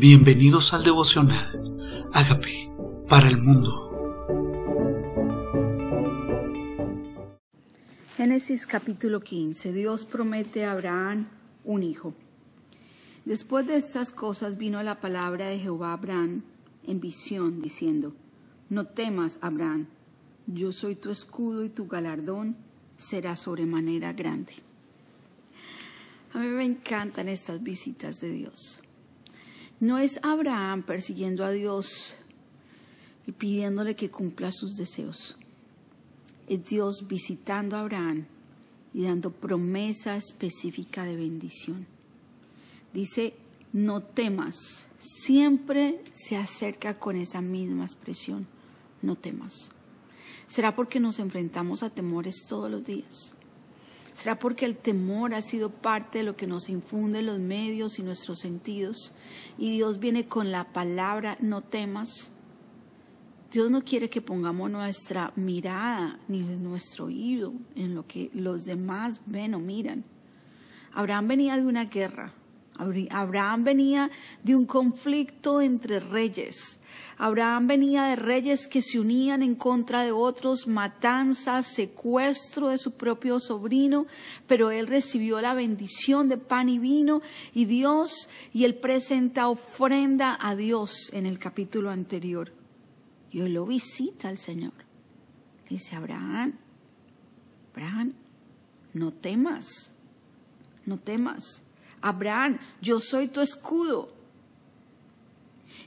Bienvenidos al devocional. Hágame para el mundo. Génesis capítulo 15. Dios promete a Abraham un hijo. Después de estas cosas vino la palabra de Jehová a Abraham en visión, diciendo, No temas, Abraham, yo soy tu escudo y tu galardón será sobremanera grande. A mí me encantan estas visitas de Dios. No es Abraham persiguiendo a Dios y pidiéndole que cumpla sus deseos. Es Dios visitando a Abraham y dando promesa específica de bendición. Dice, no temas. Siempre se acerca con esa misma expresión, no temas. ¿Será porque nos enfrentamos a temores todos los días? ¿Será porque el temor ha sido parte de lo que nos infunde los medios y nuestros sentidos? Y Dios viene con la palabra, no temas. Dios no quiere que pongamos nuestra mirada ni nuestro oído en lo que los demás ven o miran. Abraham venía de una guerra. Abraham venía de un conflicto entre reyes. Abraham venía de reyes que se unían en contra de otros, matanza, secuestro de su propio sobrino, pero él recibió la bendición de pan y vino y Dios, y él presenta ofrenda a Dios en el capítulo anterior. Y hoy lo visita el Señor. dice, Abraham, Abraham, no temas, no temas. Abraham, yo soy tu escudo.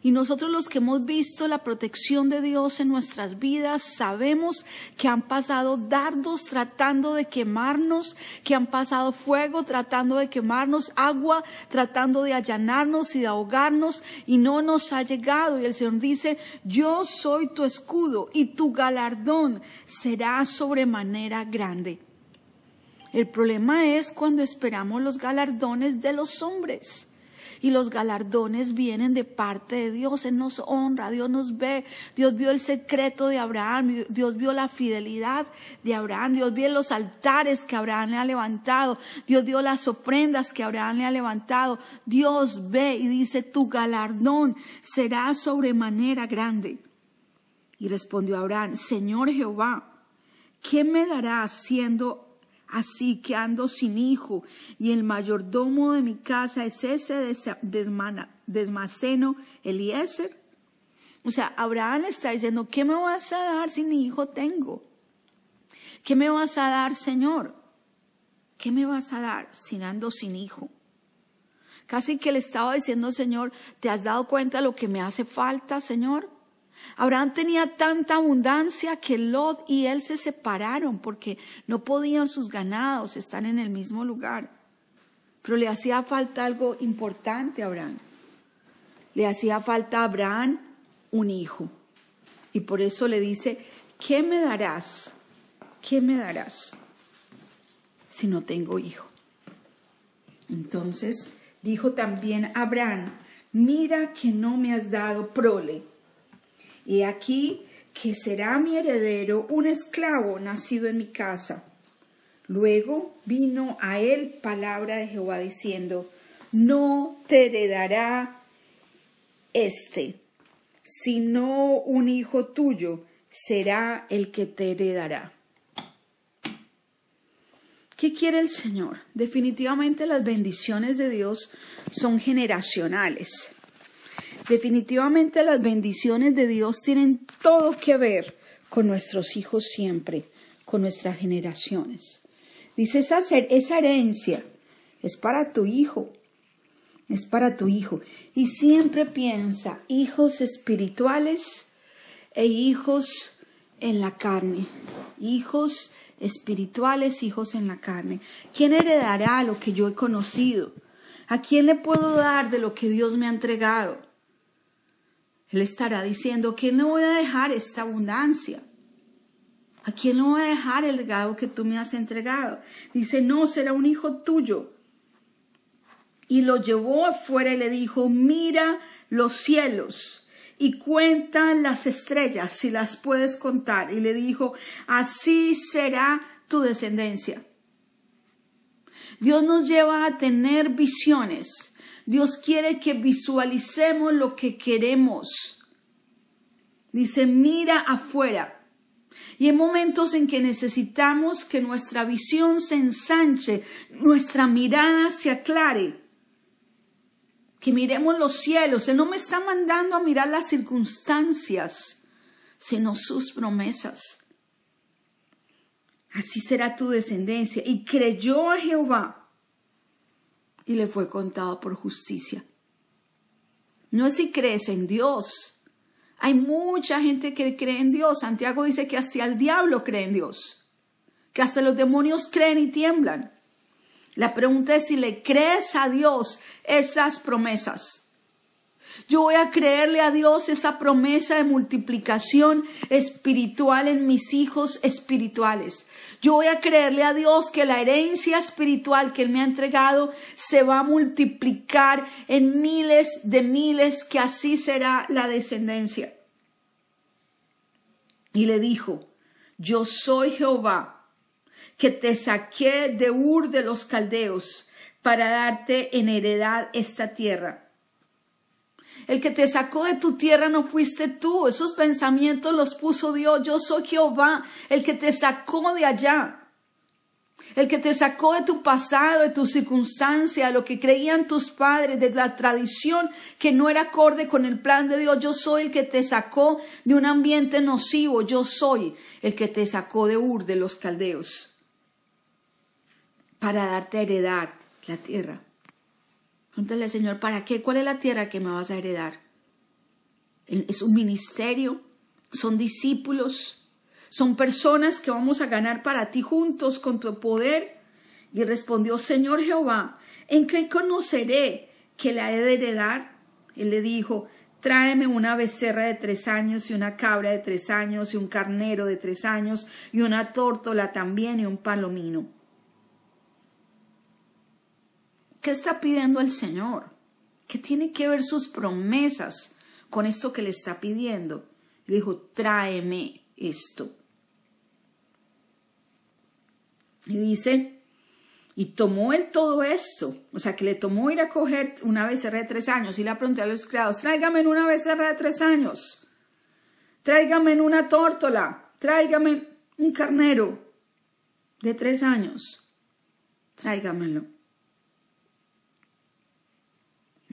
Y nosotros los que hemos visto la protección de Dios en nuestras vidas, sabemos que han pasado dardos tratando de quemarnos, que han pasado fuego tratando de quemarnos, agua tratando de allanarnos y de ahogarnos, y no nos ha llegado. Y el Señor dice, yo soy tu escudo y tu galardón será sobremanera grande. El problema es cuando esperamos los galardones de los hombres y los galardones vienen de parte de Dios. Él nos honra, Dios nos ve, Dios vio el secreto de Abraham, Dios vio la fidelidad de Abraham, Dios vio los altares que Abraham le ha levantado, Dios vio las ofrendas que Abraham le ha levantado. Dios ve y dice, tu galardón será sobremanera grande. Y respondió Abraham, Señor Jehová, ¿qué me darás siendo Así que ando sin hijo y el mayordomo de mi casa es ese desmaceno Eliezer. O sea, Abraham le está diciendo, ¿qué me vas a dar si ni hijo tengo? ¿Qué me vas a dar, Señor? ¿Qué me vas a dar si ando sin hijo? Casi que le estaba diciendo, Señor, ¿te has dado cuenta de lo que me hace falta, Señor? Abraham tenía tanta abundancia que Lot y él se separaron porque no podían sus ganados estar en el mismo lugar. Pero le hacía falta algo importante a Abraham. Le hacía falta a Abraham un hijo. Y por eso le dice, ¿qué me darás? ¿Qué me darás si no tengo hijo? Entonces dijo también Abraham, mira que no me has dado prole y aquí que será mi heredero un esclavo nacido en mi casa. Luego vino a él palabra de Jehová diciendo, no te heredará este, sino un hijo tuyo será el que te heredará. ¿Qué quiere el Señor? Definitivamente las bendiciones de Dios son generacionales. Definitivamente las bendiciones de Dios tienen todo que ver con nuestros hijos siempre, con nuestras generaciones. Dice, esa, esa herencia es para tu hijo, es para tu hijo. Y siempre piensa, hijos espirituales e hijos en la carne, hijos espirituales, hijos en la carne. ¿Quién heredará lo que yo he conocido? ¿A quién le puedo dar de lo que Dios me ha entregado? Él estará diciendo, ¿quién no voy a dejar esta abundancia? ¿A quién no voy a dejar el legado que tú me has entregado? Dice, no, será un hijo tuyo. Y lo llevó afuera y le dijo, mira los cielos y cuenta las estrellas si las puedes contar. Y le dijo, así será tu descendencia. Dios nos lleva a tener visiones Dios quiere que visualicemos lo que queremos. Dice, mira afuera. Y hay momentos en que necesitamos que nuestra visión se ensanche, nuestra mirada se aclare, que miremos los cielos. Él no me está mandando a mirar las circunstancias, sino sus promesas. Así será tu descendencia. Y creyó a Jehová y le fue contado por justicia. No es si crees en Dios, hay mucha gente que cree en Dios. Santiago dice que hasta el diablo cree en Dios, que hasta los demonios creen y tiemblan. La pregunta es si le crees a Dios esas promesas. Yo voy a creerle a Dios esa promesa de multiplicación espiritual en mis hijos espirituales. Yo voy a creerle a Dios que la herencia espiritual que Él me ha entregado se va a multiplicar en miles de miles, que así será la descendencia. Y le dijo, yo soy Jehová, que te saqué de Ur de los Caldeos para darte en heredad esta tierra el que te sacó de tu tierra no fuiste tú. Esos pensamientos los puso Dios. Yo soy Jehová, el que te sacó de allá. El que te sacó de tu pasado, de tu circunstancia, lo que creían tus padres, de la tradición que no era acorde con el plan de Dios. Yo soy el que te sacó de un ambiente nocivo. Yo soy el que te sacó de Ur, de los caldeos, para darte a heredar la tierra. Pregúntale, Señor, ¿para qué? ¿Cuál es la tierra que me vas a heredar? ¿Es un ministerio? ¿Son discípulos? ¿Son personas que vamos a ganar para ti juntos con tu poder? Y respondió, Señor Jehová, ¿en qué conoceré que la he de heredar? Él le dijo, tráeme una becerra de tres años y una cabra de tres años y un carnero de tres años y una tórtola también y un palomino. ¿Qué está pidiendo el Señor? ¿Qué tiene que ver sus promesas con esto que le está pidiendo? Le dijo, tráeme esto. Y dice, y tomó él todo esto, o sea, que le tomó ir a coger una becerra de tres años y le preguntó a los criados, tráigame una becerra de tres años, tráigame en una tórtola, tráigame un carnero de tres años, tráigamelo.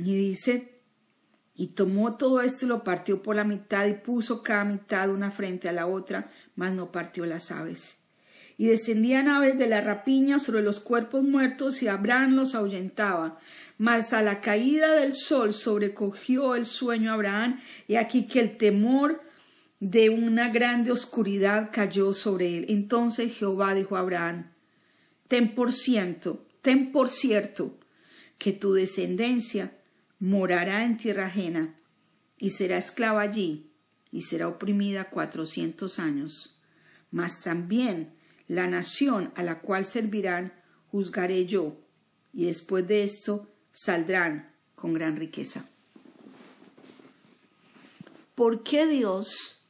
Y dice, y tomó todo esto y lo partió por la mitad y puso cada mitad una frente a la otra, mas no partió las aves. Y descendían aves de la rapiña sobre los cuerpos muertos y Abraham los ahuyentaba. Mas a la caída del sol sobrecogió el sueño Abraham y aquí que el temor de una grande oscuridad cayó sobre él. Entonces Jehová dijo a Abraham, ten por ciento, ten por cierto que tu descendencia morará en tierra ajena y será esclava allí y será oprimida cuatrocientos años. Mas también la nación a la cual servirán juzgaré yo, y después de esto saldrán con gran riqueza. ¿Por qué Dios,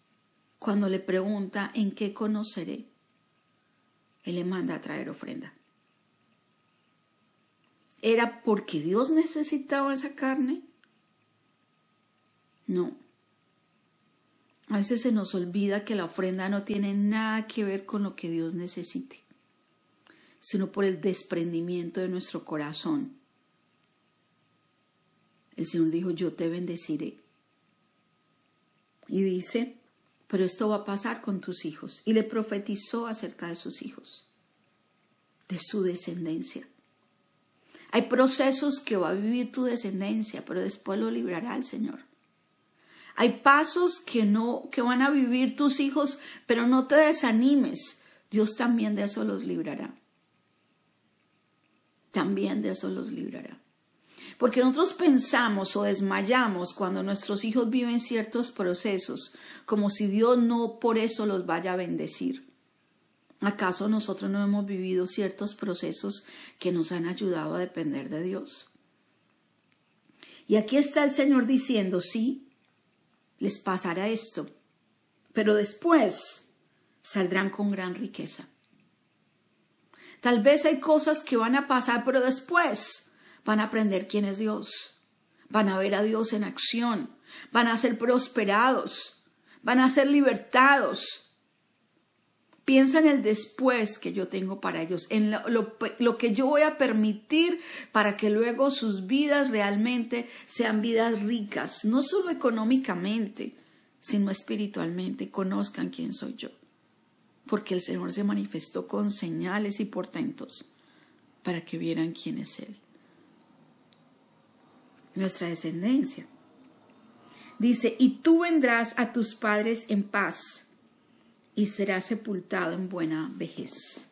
cuando le pregunta en qué conoceré, Él le manda a traer ofrenda? ¿Era porque Dios necesitaba esa carne? No. A veces se nos olvida que la ofrenda no tiene nada que ver con lo que Dios necesite, sino por el desprendimiento de nuestro corazón. El Señor dijo, yo te bendeciré. Y dice, pero esto va a pasar con tus hijos. Y le profetizó acerca de sus hijos, de su descendencia. Hay procesos que va a vivir tu descendencia, pero después lo librará el Señor. Hay pasos que no que van a vivir tus hijos, pero no te desanimes. Dios también de eso los librará. También de eso los librará. Porque nosotros pensamos o desmayamos cuando nuestros hijos viven ciertos procesos, como si Dios no por eso los vaya a bendecir. ¿Acaso nosotros no hemos vivido ciertos procesos que nos han ayudado a depender de Dios? Y aquí está el Señor diciendo, sí, les pasará esto, pero después saldrán con gran riqueza. Tal vez hay cosas que van a pasar, pero después van a aprender quién es Dios. van a ver a Dios en acción, van a ser prosperados, van a ser libertados. Piensa en el después que yo tengo para ellos, en lo, lo, que yo voy a permitir para que luego sus vidas realmente sean vidas ricas, no solo económicamente, sino espiritualmente, conozcan quién soy yo. Porque el Señor se manifestó con señales y portentos para que vieran quién es Él. Nuestra descendencia. Dice, y tú vendrás a tus padres en paz y serás sepultado en buena vejez.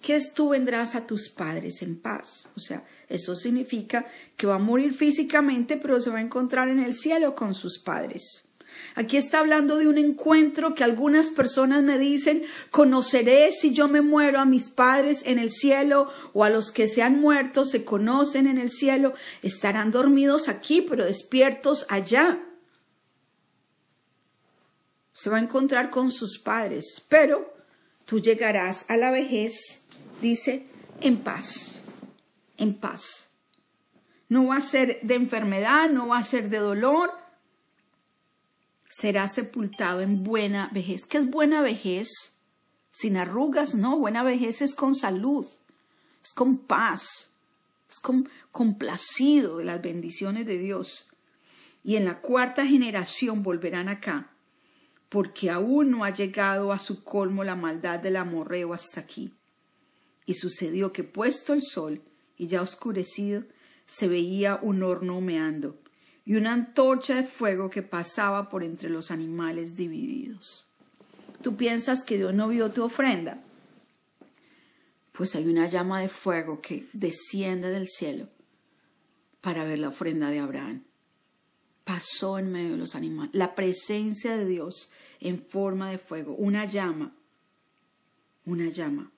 ¿Qué es tú vendrás a tus padres en paz? O sea, eso significa que va a morir físicamente, pero se va a encontrar en el cielo con sus padres. Aquí está hablando de un encuentro que algunas personas me dicen, conoceré si yo me muero a mis padres en el cielo o a los que se han muerto, se conocen en el cielo, estarán dormidos aquí, pero despiertos allá. Se va a encontrar con sus padres, pero tú llegarás a la vejez, dice, en paz, en paz. No va a ser de enfermedad, no va a ser de dolor, será sepultado en buena vejez. ¿Qué es buena vejez? Sin arrugas, no, buena vejez es con salud, es con paz, es con complacido de las bendiciones de Dios. Y en la cuarta generación volverán acá, porque aún no ha llegado a su colmo la maldad del amorreo hasta aquí. Y sucedió que puesto el sol y ya oscurecido, se veía un horno humeando y una antorcha de fuego que pasaba por entre los animales divididos. ¿Tú piensas que Dios no vio tu ofrenda? Pues hay una llama de fuego que desciende del cielo para ver la ofrenda de Abraham. Pasó en medio de los animales. La presencia de Dios en forma de fuego, una llama, una llama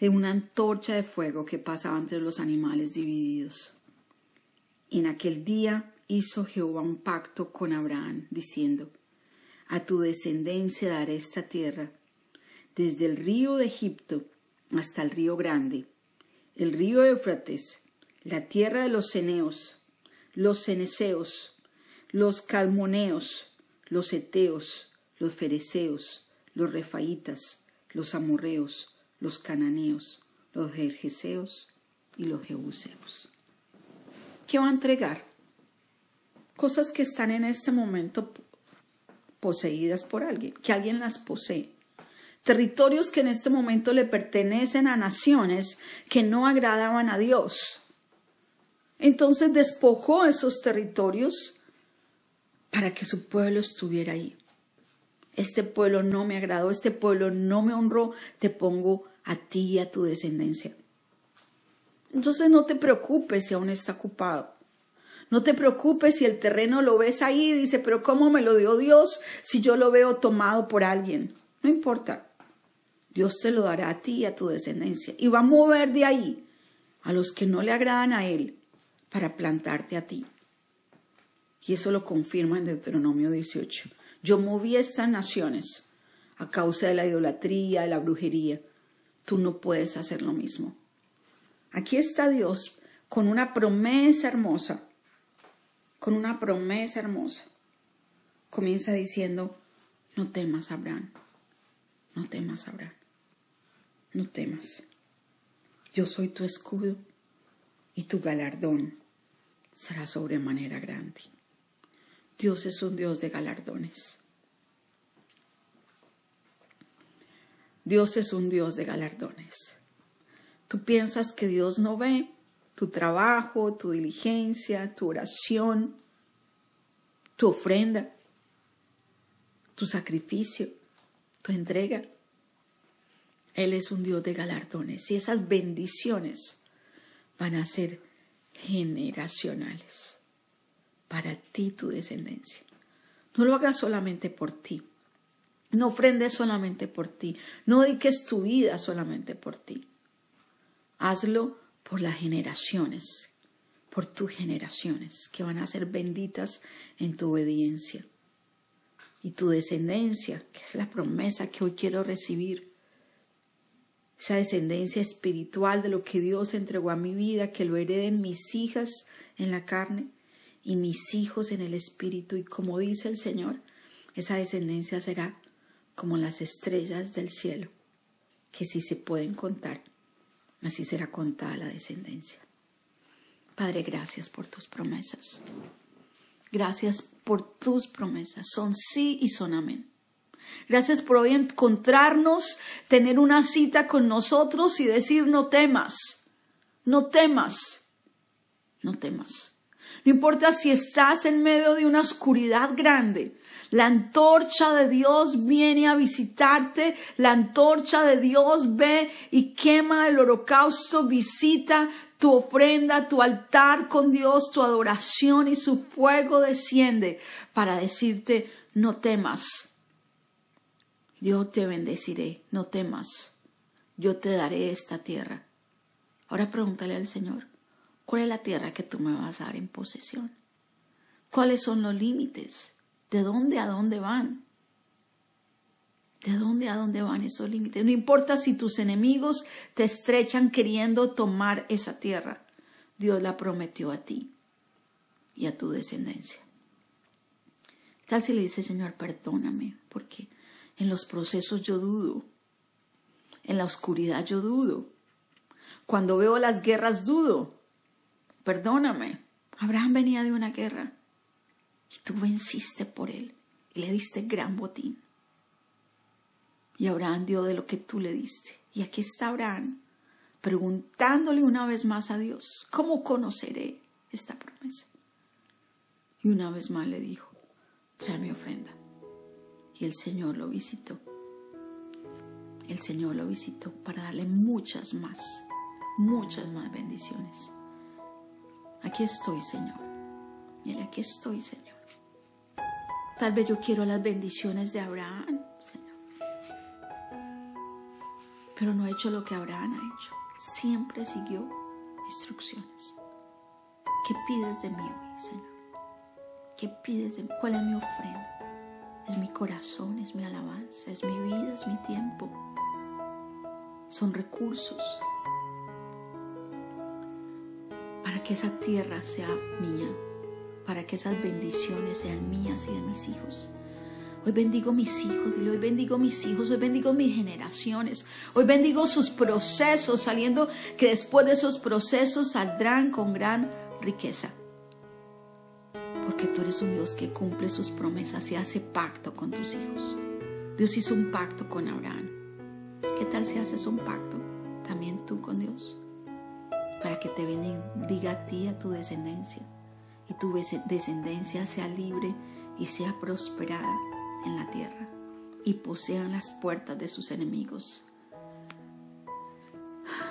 de una antorcha de fuego que pasaba entre los animales divididos. En aquel día hizo Jehová un pacto con Abraham, diciendo, A tu descendencia daré esta tierra, desde el río de Egipto hasta el río grande, el río Éufrates, la tierra de los ceneos, los ceneseos, los calmoneos, los eteos, los fereceos, los refaitas, los amorreos, los cananeos, los jerjeseos y los jebuseos. ¿Qué va a entregar? Cosas que están en este momento poseídas por alguien, que alguien las posee. Territorios que en este momento le pertenecen a naciones que no agradaban a Dios. Entonces despojó esos territorios para que su pueblo estuviera ahí. Este pueblo no me agradó, este pueblo no me honró, te pongo a ti y a tu descendencia. Entonces no te preocupes si aún está ocupado. No te preocupes si el terreno lo ves ahí dice, pero ¿cómo me lo dio Dios si yo lo veo tomado por alguien? No importa. Dios te lo dará a ti y a tu descendencia. Y va a mover de ahí a los que no le agradan a Él para plantarte a ti. Y eso lo confirma en Deuteronomio 18. Yo moví estas naciones a causa de la idolatría, de la brujería. Tú no puedes hacer lo mismo. Aquí está Dios con una promesa hermosa, con una promesa hermosa. Comienza diciendo, no temas, Abraham, no temas, Abraham, no temas. Yo soy tu escudo y tu galardón será sobremanera grande. Dios es un Dios de galardones. Dios es un Dios de galardones. Tú piensas que Dios no ve tu trabajo, tu diligencia, tu oración, tu ofrenda, tu sacrificio, tu entrega. Él es un Dios de galardones y esas bendiciones van a ser generacionales para ti, tu descendencia. No lo hagas solamente por ti. No ofrendes solamente por ti. No dediques tu vida solamente por ti. Hazlo por las generaciones, por tus generaciones, que van a ser benditas en tu obediencia. Y tu descendencia, que es la promesa que hoy quiero recibir, esa descendencia espiritual de lo que Dios entregó a mi vida, que lo hereden mis hijas en la carne y mis hijos en el espíritu. Y como dice el Señor, esa descendencia será como las estrellas del cielo, que si se pueden contar, así será contada la descendencia. Padre, gracias por tus promesas. Gracias por tus promesas. Son sí y son amén. Gracias por hoy encontrarnos, tener una cita con nosotros y decir no temas, no temas, no temas. No importa si estás en medio de una oscuridad grande, la antorcha de Dios viene a visitarte, la antorcha de Dios ve y quema el holocausto, visita tu ofrenda, tu altar con Dios, tu adoración y su fuego desciende para decirte, no temas, yo te bendeciré, no temas, yo te daré esta tierra. Ahora pregúntale al Señor, ¿cuál es la tierra que tú me vas a dar en posesión? ¿Cuáles son los límites? ¿De dónde a dónde van? ¿De dónde a dónde van esos límites? No importa si tus enemigos te estrechan queriendo tomar esa tierra. Dios la prometió a ti y a tu descendencia. Tal si le dice, Señor, perdóname, porque en los procesos yo dudo, en la oscuridad yo dudo, cuando veo las guerras dudo. Perdóname, Abraham venía de una guerra y tú venciste por él y le diste gran botín. Y Abraham dio de lo que tú le diste. Y aquí está Abraham preguntándole una vez más a Dios, ¿cómo conoceré esta promesa? Y una vez más le dijo, trae mi ofrenda. Y el Señor lo visitó. El Señor lo visitó para darle muchas más, muchas más bendiciones. Aquí estoy, Señor. Y aquí estoy, Señor. Tal vez yo quiero las bendiciones de Abraham, Señor. Pero no he hecho lo que Abraham ha hecho. Siempre siguió instrucciones. ¿Qué pides de mí hoy, Señor? ¿Qué pides de mí? ¿Cuál es mi ofrenda? Es mi corazón, es mi alabanza, es mi vida, es mi tiempo. Son recursos para que esa tierra sea mía para que esas bendiciones sean mías y de mis hijos. Hoy bendigo mis hijos, dile, hoy bendigo mis hijos, hoy bendigo mis generaciones, hoy bendigo sus procesos, saliendo que después de esos procesos saldrán con gran riqueza. Porque tú eres un Dios que cumple sus promesas y hace pacto con tus hijos. Dios hizo un pacto con Abraham. ¿Qué tal si haces un pacto también tú con Dios? Para que te bendiga a ti a tu descendencia y tu descendencia sea libre y sea prosperada en la tierra y posean las puertas de sus enemigos.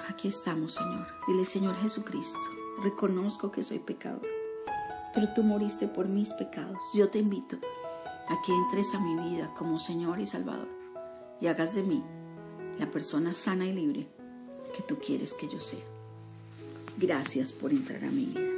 Aquí estamos, Señor. Dile, Señor Jesucristo, reconozco que soy pecador, pero tú moriste por mis pecados. Yo te invito a que entres a mi vida como Señor y Salvador y hagas de mí la persona sana y libre que tú quieres que yo sea. Gracias por entrar a mi vida.